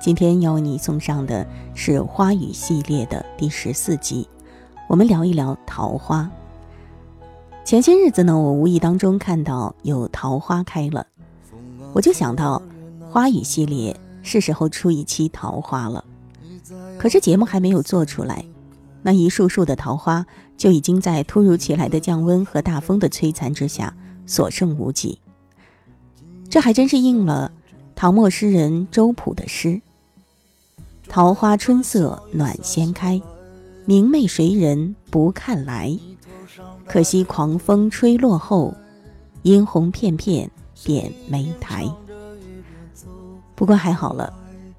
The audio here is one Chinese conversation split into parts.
今天要为你送上的是花语系列的第十四集，我们聊一聊桃花。前些日子呢，我无意当中看到有桃花开了，我就想到花语系列是时候出一期桃花了。可是节目还没有做出来，那一束束的桃花就已经在突如其来的降温和大风的摧残之下所剩无几。这还真是应了。唐末诗人周朴的诗：“桃花春色暖先开，明媚谁人不看来？可惜狂风吹落后，殷红片片点梅台。”不过还好了，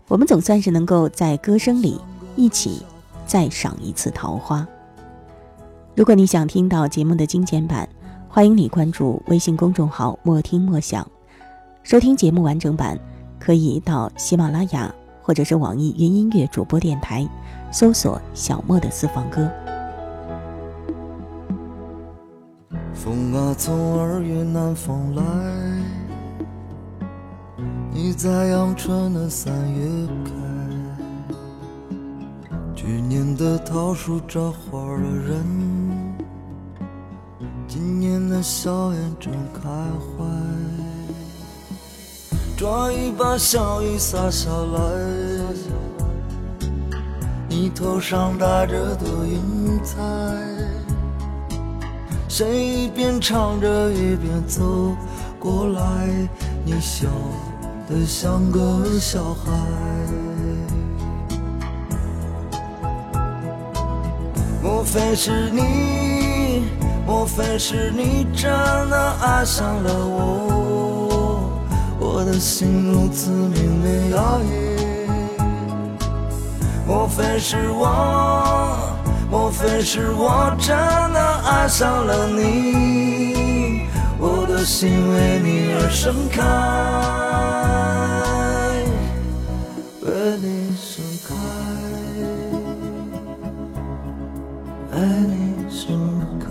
我们总算是能够在歌声里一起再赏一次桃花。如果你想听到节目的精简版，欢迎你关注微信公众号“莫听莫想”，收听节目完整版。可以到喜马拉雅或者是网易云音乐主播电台，搜索小莫的私房歌。风啊，从二月南风来，你在阳春的三月开。去年的桃树着花了人，今年的笑颜正开怀。抓一把小雨洒下来，你头上戴着朵云彩，谁一边唱着一边走过来，你笑得像个小孩。莫非是你？莫非是你真的爱上了我？我的心如此明媚摇曳，莫非是我？莫非是我真的爱上了你？我的心为你而盛开，为你盛开，为你盛开，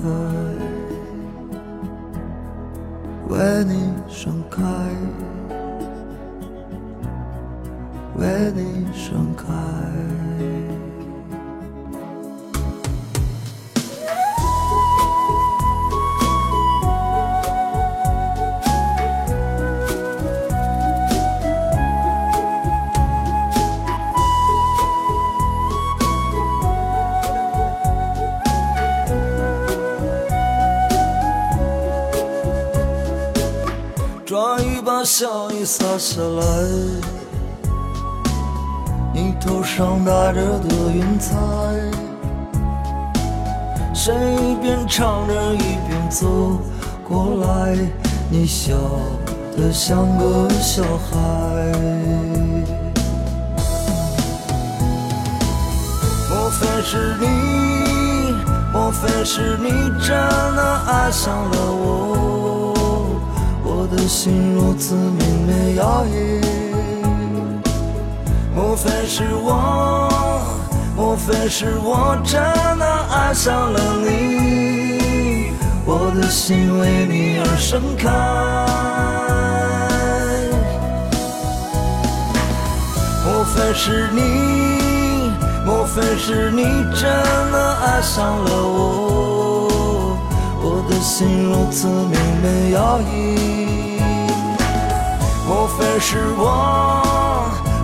为你盛开。为你头上戴着的云彩，谁一边唱着一边走过来？你笑得像个小孩。莫非是你？莫非是你真的爱上了我？我的心如此明媚摇曳。莫非是我？莫非是我真的爱上了你？我的心为你而盛开。莫非是你？莫非是你真的爱上了我？我的心如此明媚摇曳。莫非是我？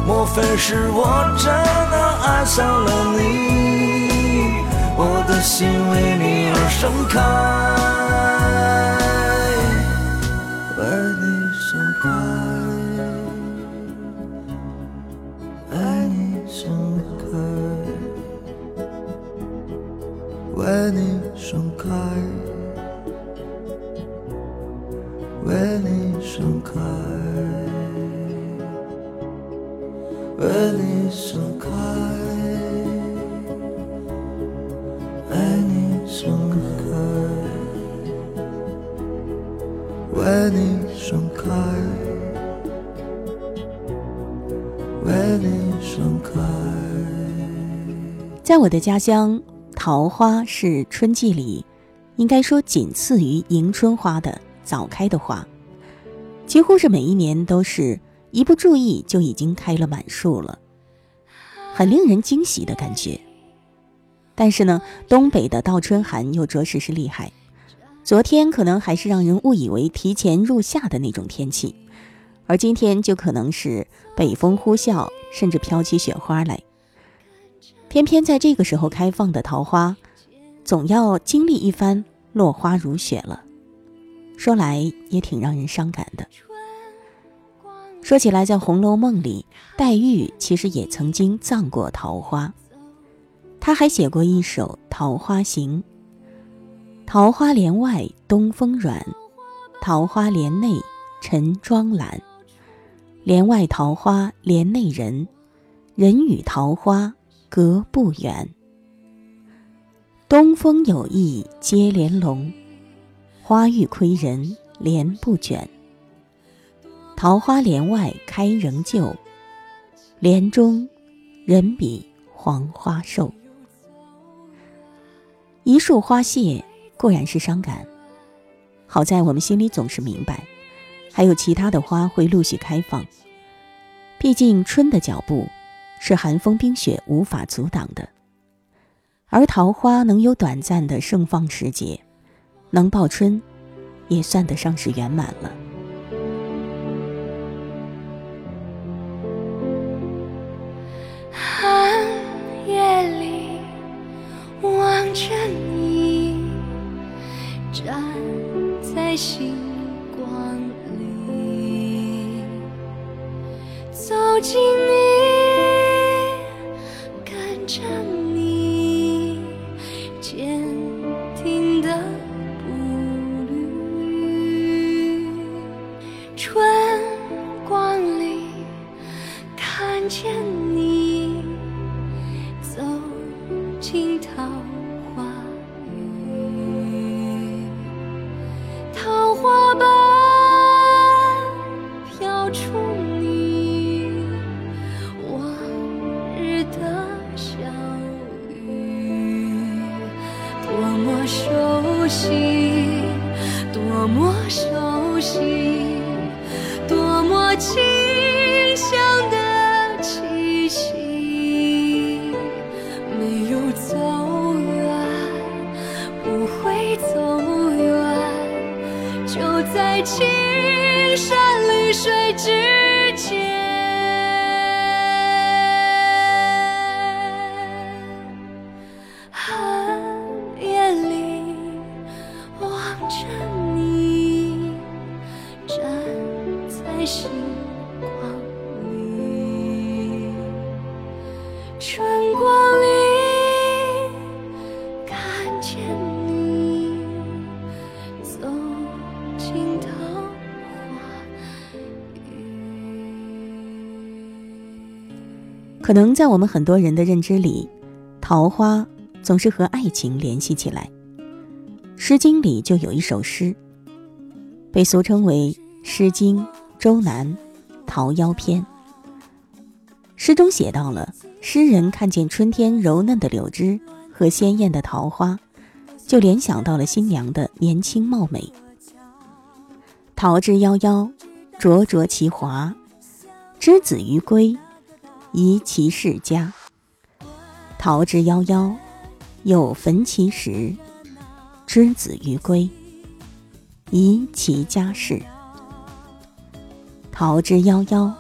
莫非是我真的爱上了你？我的心为你而盛开，为你盛开，为你盛开，为你盛开，在我的家乡，桃花是春季里，应该说仅次于迎春花的早开的花，几乎是每一年都是。一不注意就已经开了满树了，很令人惊喜的感觉。但是呢，东北的倒春寒又着实是厉害。昨天可能还是让人误以为提前入夏的那种天气，而今天就可能是北风呼啸，甚至飘起雪花来。偏偏在这个时候开放的桃花，总要经历一番落花如雪了。说来也挺让人伤感的。说起来，在《红楼梦》里，黛玉其实也曾经葬过桃花，她还写过一首《桃花行》：“桃花帘外东风软，桃花帘内陈妆懒。帘外桃花帘内人，人与桃花隔不远。东风有意接帘笼，花欲窥人帘不卷。”桃花帘外开仍旧，帘中人比黄花瘦。一树花谢固然是伤感，好在我们心里总是明白，还有其他的花会陆续开放。毕竟春的脚步是寒风冰雪无法阻挡的，而桃花能有短暂的盛放时节，能报春，也算得上是圆满了。星光里，走进能在我们很多人的认知里，桃花总是和爱情联系起来。《诗经》里就有一首诗，被俗称为《诗经·周南·桃夭篇》。诗中写到了诗人看见春天柔嫩的柳枝和鲜艳的桃花，就联想到了新娘的年轻貌美。桃之夭夭，灼灼其华，之子于归。宜其室家，桃之夭夭，有逢其实。之子于归，宜其家室。桃之夭夭，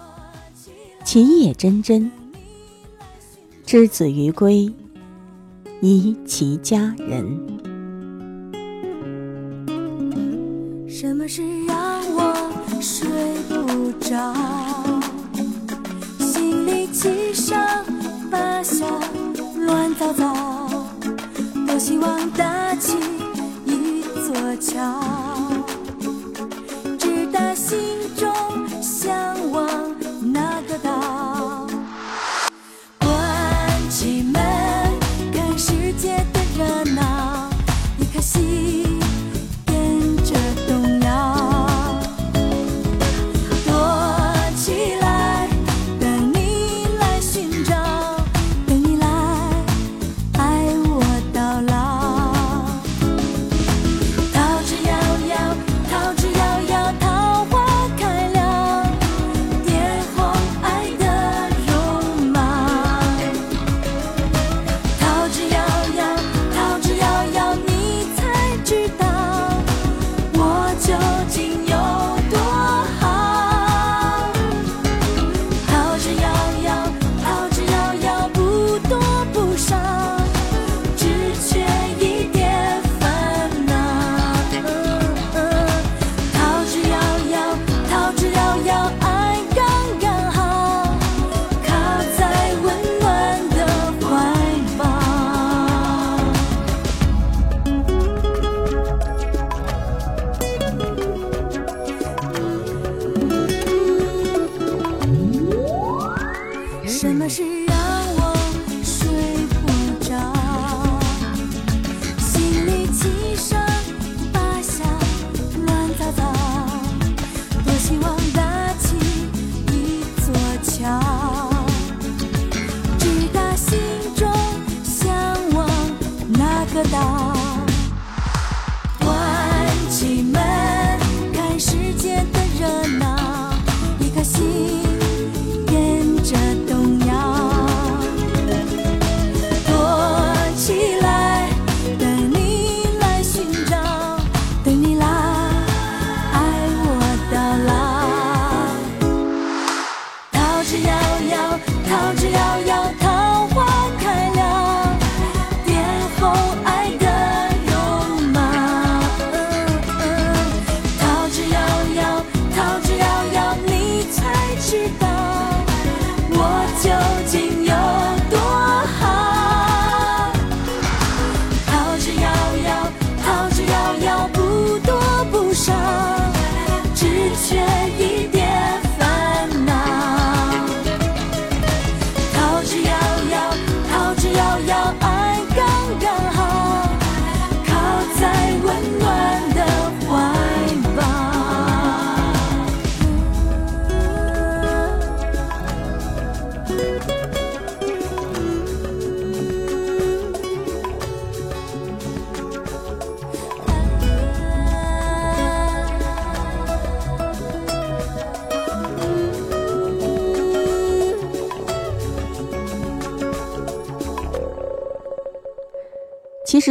其叶蓁蓁。之子于归，宜其家人。什么事让我睡不着？七上八下乱糟糟，多希望搭起一座桥，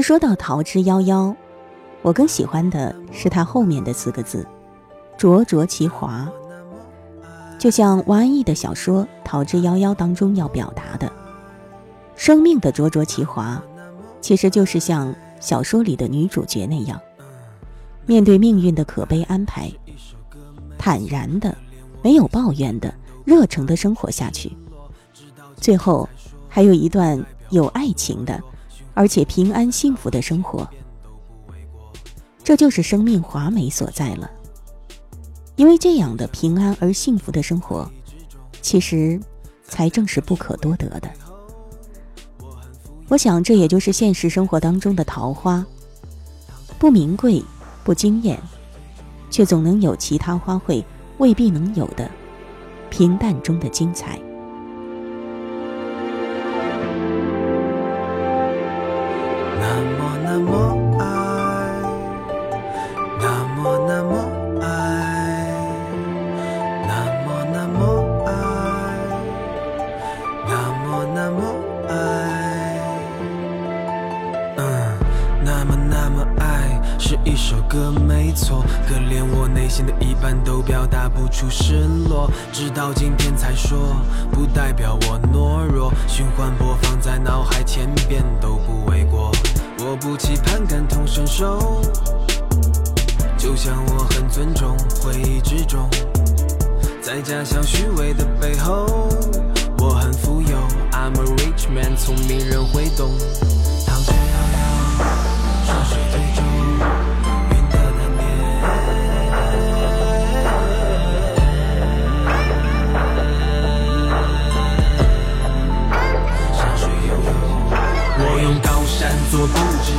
说到桃之夭夭，我更喜欢的是它后面的四个字“灼灼其华”。就像王安忆的小说《桃之夭夭》当中要表达的，生命的灼灼其华，其实就是像小说里的女主角那样，面对命运的可悲安排，坦然的、没有抱怨的、热诚的生活下去。最后，还有一段有爱情的。而且平安幸福的生活，这就是生命华美所在了。因为这样的平安而幸福的生活，其实才正是不可多得的。我想，这也就是现实生活当中的桃花，不名贵，不惊艳，却总能有其他花卉未必能有的平淡中的精彩。那么爱，那么那么爱，那么那么爱，那么那么爱。嗯，那么那么爱是一首歌没错，可连我内心的一半都表达不出失落，直到今天才说，不代表我懦弱，循环播放在脑海千遍都不为过。我不期盼感同身受，就像我很尊重回忆之中，在假象虚伪的背后，我很富有。I'm a rich man，聪明人会懂。用高山做布置，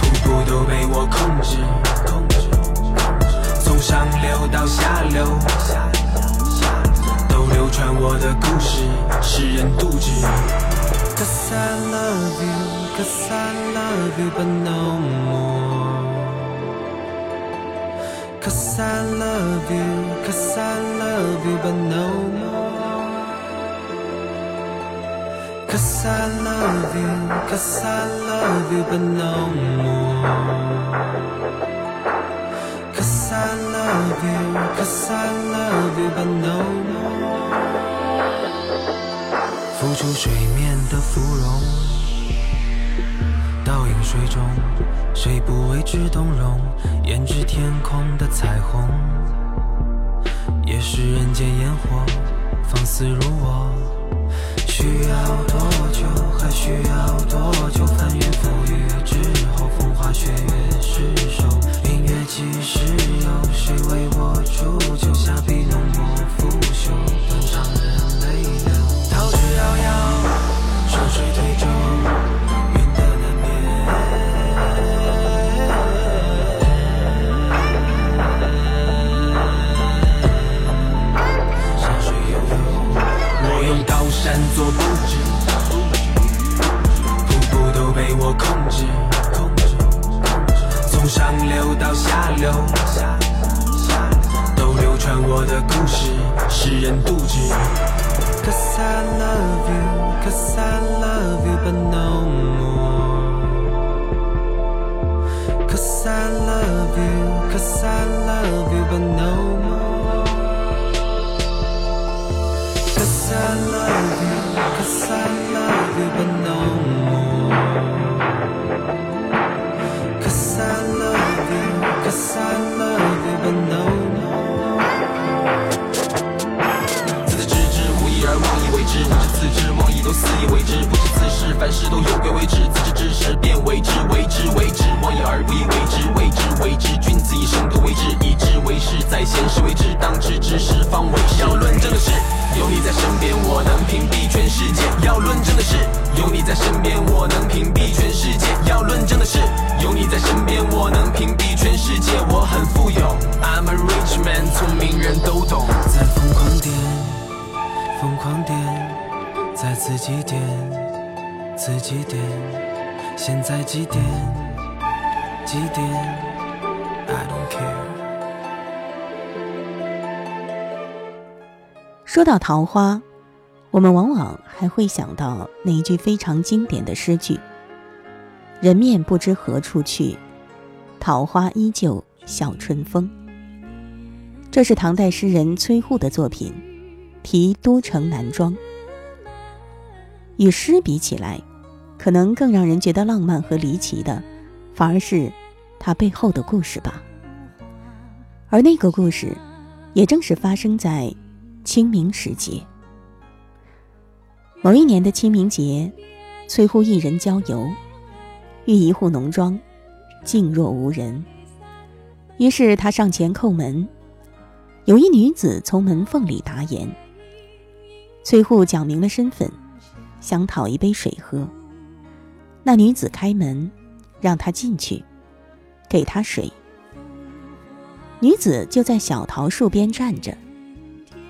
瀑布都被我控制，从上流到下流，都流传我的故事，世人杜之。Cause I love you, cause I love you, but no more. Cause I love you, cause I love you, but no more. Cause I love you, cause I love you, but no more. Cause I love you, cause I love you, but no more. 浮出水面的芙蓉，倒映水中，谁不为之动容？胭脂天空的彩虹，也是人间烟火，放肆如我。需要多久？还需要多久？翻云覆雨之后，风花雪月失守。明月几时有？谁为我煮酒？下笔浓墨拂袖，断肠人泪流。桃之夭夭，山水推舟。闪躲不止，瀑布都被我控制，控制，从上流到下流，都流传我的故事，世人妒忌。Cause I love you, cause I love you, but no more. Cause I love you, cause I love you, but no more. Cause I love. Cause I love you, but no. Cause I love you, cause I love you, but no more. 自知之无意而妄以为之，不知自知妄以都肆意为之，不知此事凡事都有归为之，自知之。事便为之，为之。为之，妄以而不以为之，为之。为之，君子以身度为之，以之。为事，在先时为之，当知之。事方为事。要论证的是，有你在身边，我能屏蔽全世界；要论证的是，有你在身边，我能屏蔽全世界；要论证的是，有你在身边，我能屏蔽全世界。我很富有，I'm a rich man，聪明人都懂。在疯狂点，疯狂点，在自己点，自己点，现在几点？几点？I don't care。说到桃花，我们往往还会想到那一句非常经典的诗句：“人面不知何处去，桃花依旧笑春风。”这是唐代诗人崔护的作品《题都城南庄》。与诗比起来，可能更让人觉得浪漫和离奇的，反而是它背后的故事吧。而那个故事，也正是发生在清明时节。某一年的清明节，崔护一人郊游，遇一户农庄，静若无人。于是他上前叩门，有一女子从门缝里答言。崔护讲明了身份，想讨一杯水喝。那女子开门，让他进去，给他水。女子就在小桃树边站着，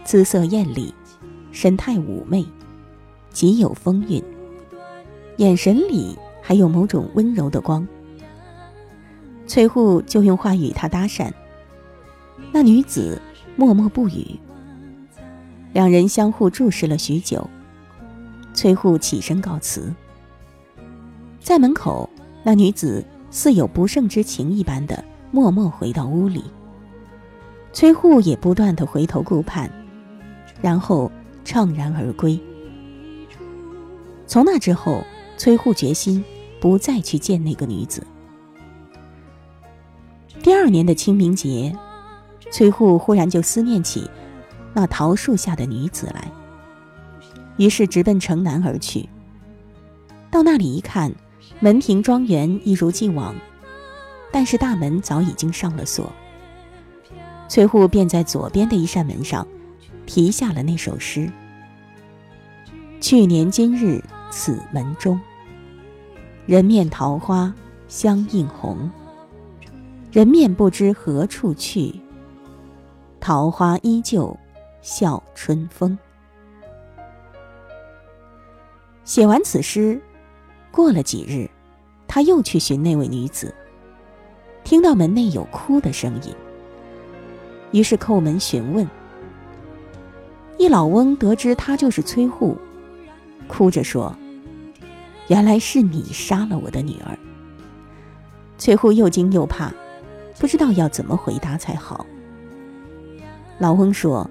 姿色艳丽，神态妩媚，极有风韵，眼神里还有某种温柔的光。崔护就用话与她搭讪，那女子默默不语。两人相互注视了许久，崔护起身告辞。在门口，那女子似有不胜之情一般的默默回到屋里。崔护也不断的回头顾盼，然后怅然而归。从那之后，崔护决心不再去见那个女子。第二年的清明节，崔护忽然就思念起那桃树下的女子来，于是直奔城南而去。到那里一看，门庭庄园一如既往，但是大门早已经上了锁。崔护便在左边的一扇门上题下了那首诗：“去年今日此门中，人面桃花相映红。人面不知何处去，桃花依旧笑春风。”写完此诗，过了几日，他又去寻那位女子，听到门内有哭的声音。于是叩门询问，一老翁得知他就是崔护，哭着说：“原来是你杀了我的女儿。”崔护又惊又怕，不知道要怎么回答才好。老翁说：“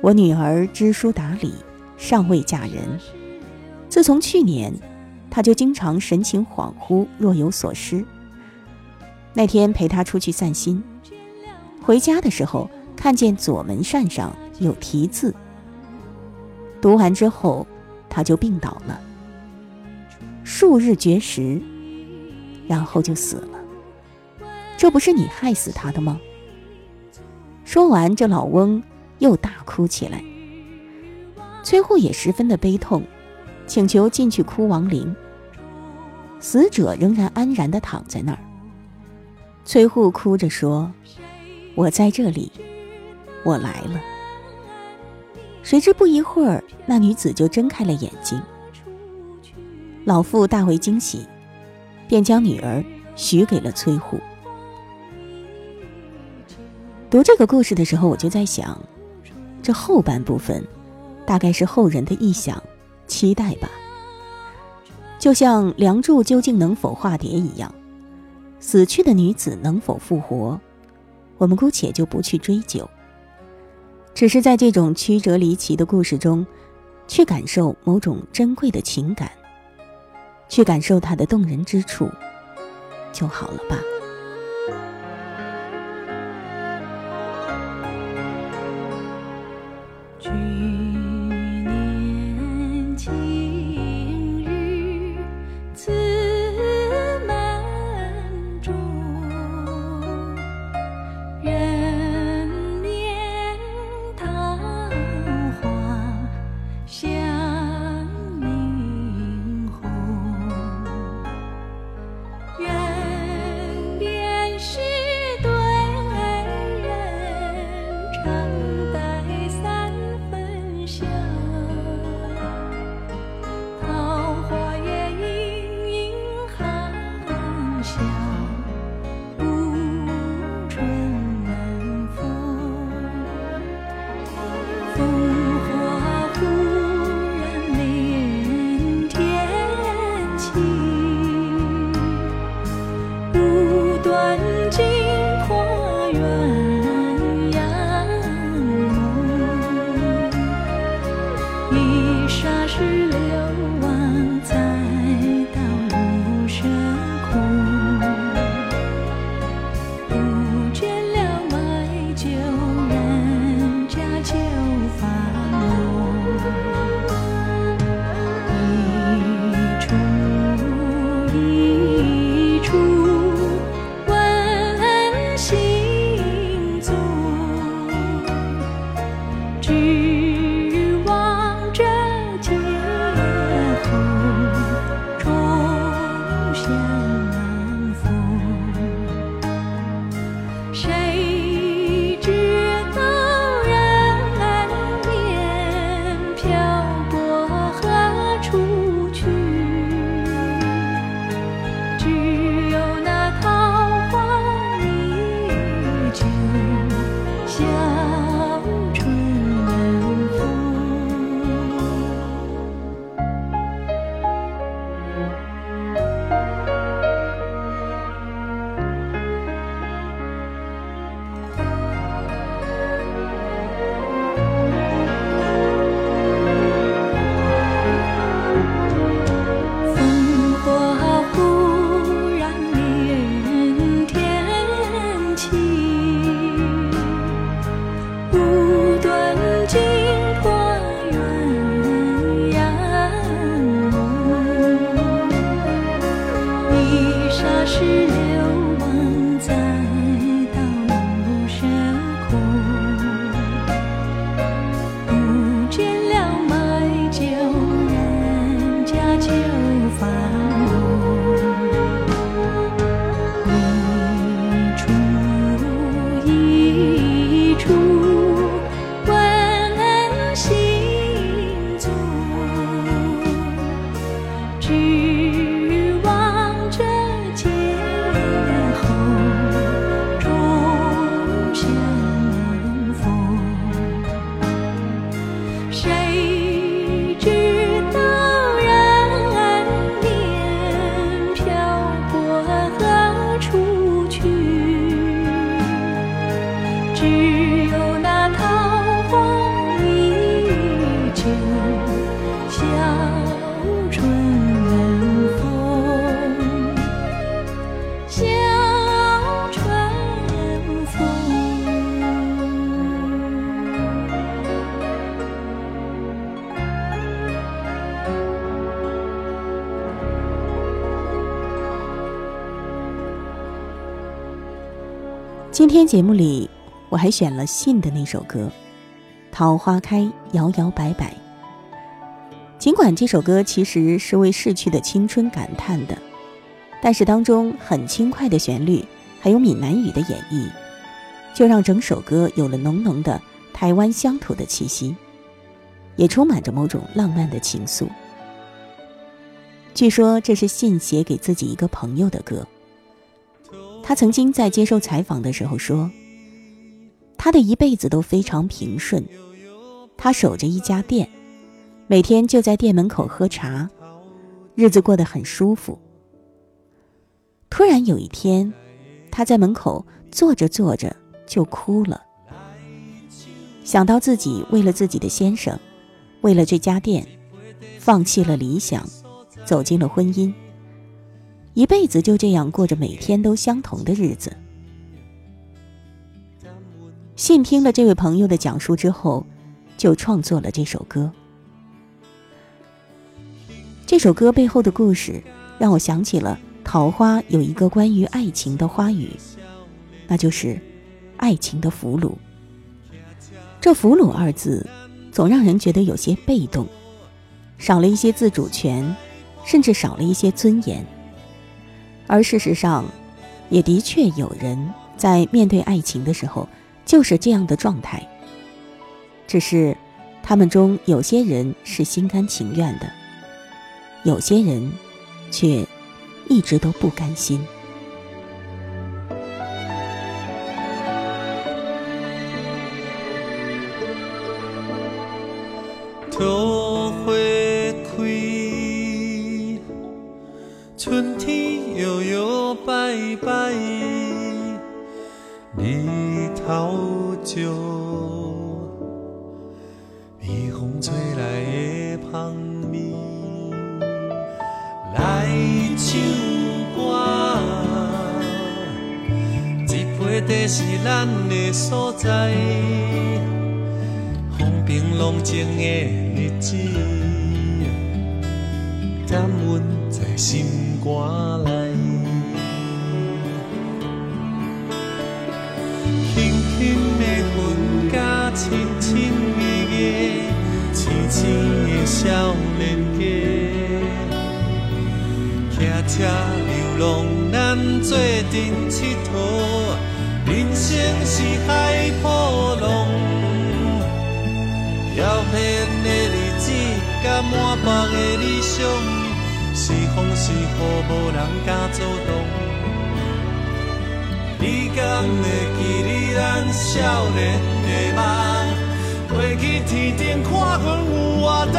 我女儿知书达理，尚未嫁人。自从去年，她就经常神情恍惚，若有所失。那天陪她出去散心。”回家的时候，看见左门扇上有题字。读完之后，他就病倒了，数日绝食，然后就死了。这不是你害死他的吗？说完，这老翁又大哭起来。崔护也十分的悲痛，请求进去哭亡灵。死者仍然安然的躺在那儿。崔护哭着说。我在这里，我来了。谁知不一会儿，那女子就睁开了眼睛。老妇大为惊喜，便将女儿许给了崔护。读这个故事的时候，我就在想，这后半部分大概是后人的臆想、期待吧。就像《梁祝》究竟能否化蝶一样，死去的女子能否复活，我们姑且就不去追究。只是在这种曲折离奇的故事中，去感受某种珍贵的情感，去感受它的动人之处，就好了吧。 펴 节目里，我还选了信的那首歌《桃花开，摇摇摆摆》。尽管这首歌其实是为逝去的青春感叹的，但是当中很轻快的旋律，还有闽南语的演绎，就让整首歌有了浓浓的台湾乡土的气息，也充满着某种浪漫的情愫。据说这是信写给自己一个朋友的歌。他曾经在接受采访的时候说：“他的一辈子都非常平顺，他守着一家店，每天就在店门口喝茶，日子过得很舒服。突然有一天，他在门口坐着坐着就哭了，想到自己为了自己的先生，为了这家店，放弃了理想，走进了婚姻，一辈子就这样过着每天都相同的日子。信听了这位朋友的讲述之后，就创作了这首歌。这首歌背后的故事让我想起了《桃花》有一个关于爱情的花语，那就是“爱情的俘虏”。这“俘虏”二字，总让人觉得有些被动，少了一些自主权，甚至少了一些尊严。而事实上，也的确有人在面对爱情的时候。就是这样的状态，只是他们中有些人是心甘情愿的，有些人却一直都不甘心。桃你。头石，微风吹来的香味，来唱歌。这杯茶是咱的所在，风平浪静的日子，感恩在。心肝内。亲亲密密，青青的少年家，骑车流浪，咱做阵佚佗。人生是海波浪，遥远的日子，甲满腹的理想，是风是雨，无人敢阻挡。你敢会记得咱少年的梦？飞去天顶看云有偌重，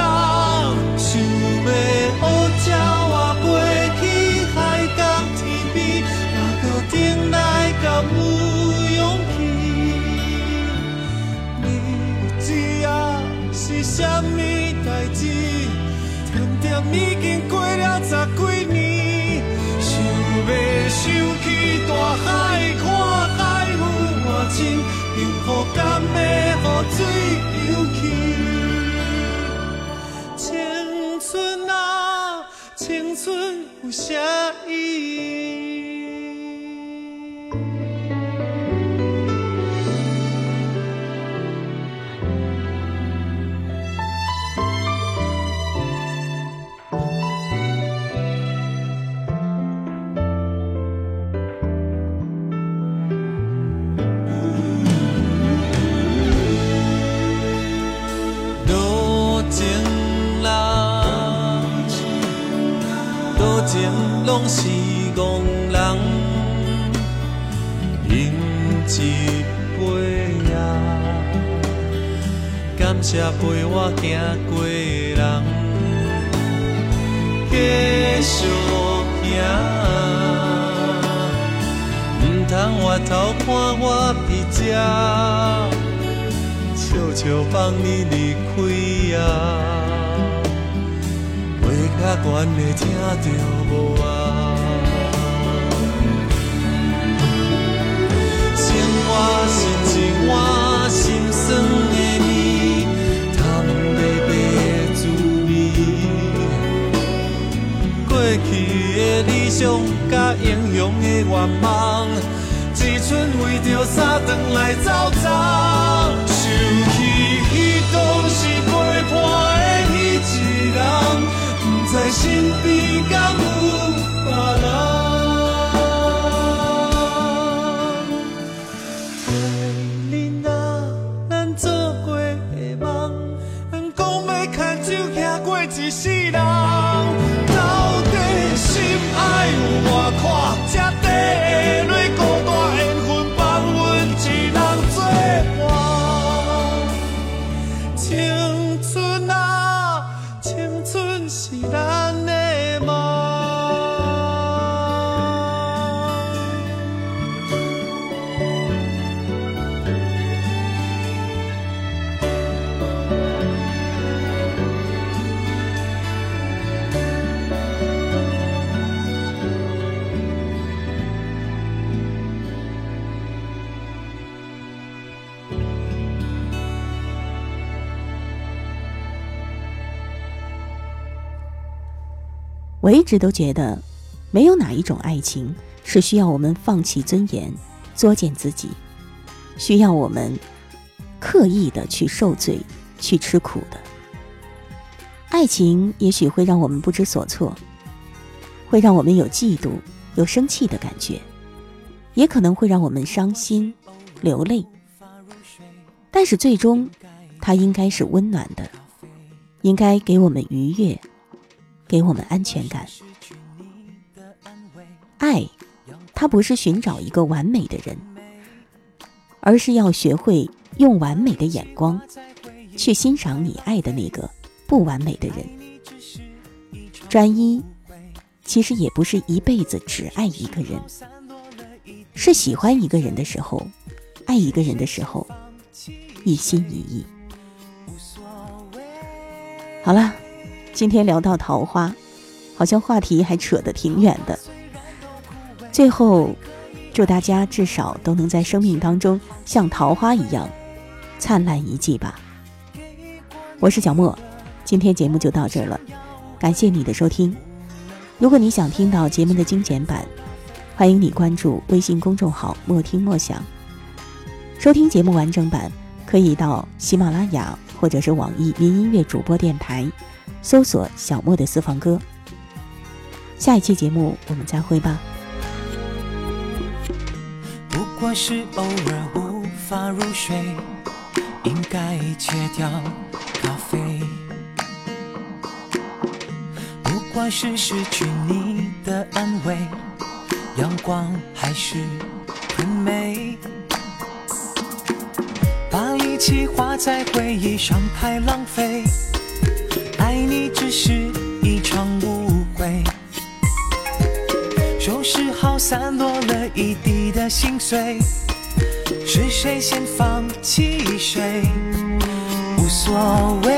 想要学鸟啊飞去海角天边，哪个顶来敢有勇气？你知影是啥物代志？点点已经过了十几年，想要想起大海，幸福甘的雨水。青春啊，青春有啥意义？我行过的人，继续行，唔通回头看我伫这，悄悄放你离开呀。较悬的听着无啊？理想甲英雄的愿望，只剩为着三顿来走走。我一直都觉得，没有哪一种爱情是需要我们放弃尊严、作践自己，需要我们刻意的去受罪、去吃苦的。爱情也许会让我们不知所措，会让我们有嫉妒、有生气的感觉，也可能会让我们伤心、流泪。但是最终，它应该是温暖的，应该给我们愉悦，给我们安全感。爱，它不是寻找一个完美的人，而是要学会用完美的眼光，去欣赏你爱的那个。不完美的人，专一其实也不是一辈子只爱一个人，是喜欢一个人的时候，爱一个人的时候，一心一意。好了，今天聊到桃花，好像话题还扯得挺远的。最后，祝大家至少都能在生命当中像桃花一样灿烂一季吧。我是小莫。今天节目就到这儿了，感谢你的收听。如果你想听到节目的精简版，欢迎你关注微信公众号“莫听莫想”。收听节目完整版，可以到喜马拉雅或者是网易云音乐主播电台搜索“小莫的私房歌”。下一期节目我们再会吧。不过是偶尔无法入睡，应该戒掉咖啡。不管是失去你的安慰，阳光还是很美。把力气花在回忆上太浪费，爱你只是一场误会。收拾好散落了一地的心碎，是谁先放弃谁？无所谓。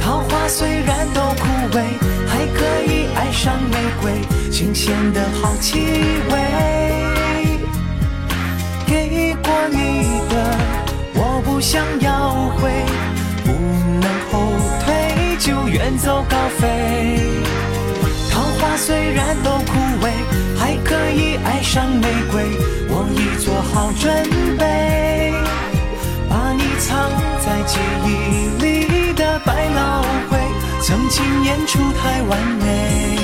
桃花虽然都枯萎，还可以爱上玫瑰，新鲜的好气味。给过你的，想要回，不能后退，就远走高飞。桃花虽然都枯萎，还可以爱上玫瑰，我已做好准备，把你藏在记忆里的百老汇。曾经演出太完美，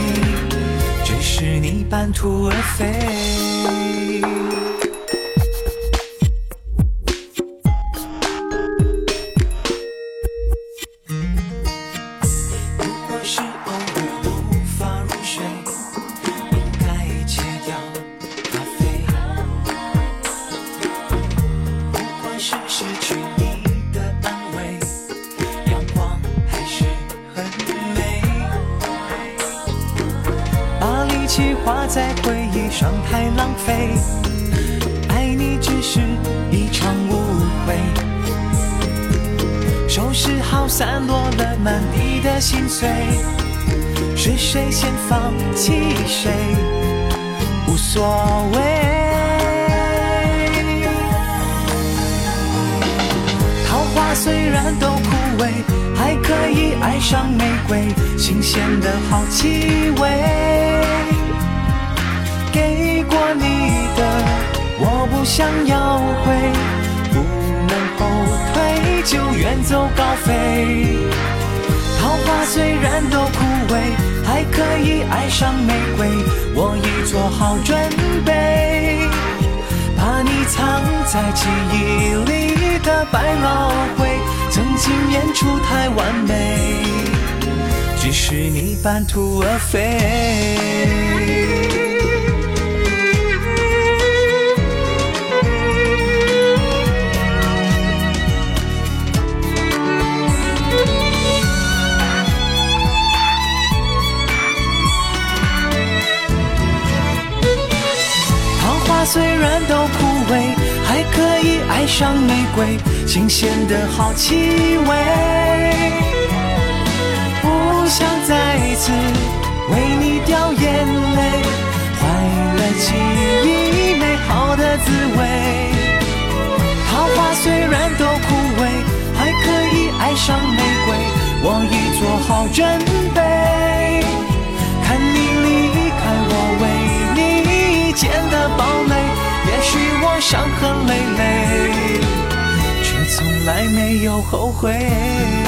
只是你半途而废。花虽然都枯萎，还可以爱上玫瑰，新鲜的好气味。给过你的，我不想要回，不能后退，就远走高飞。桃花虽然都枯萎，还可以爱上玫瑰，我已做好准备，把你藏在记忆里的百老汇，曾经演出太完美，只是你半途而废。然都枯萎，还可以爱上玫瑰，新鲜的好气味。不想再次为你掉眼泪，坏了记忆美好的滋味。桃花虽然都枯萎，还可以爱上玫瑰。我已做好准备。伤痕累累，却从来没有后悔。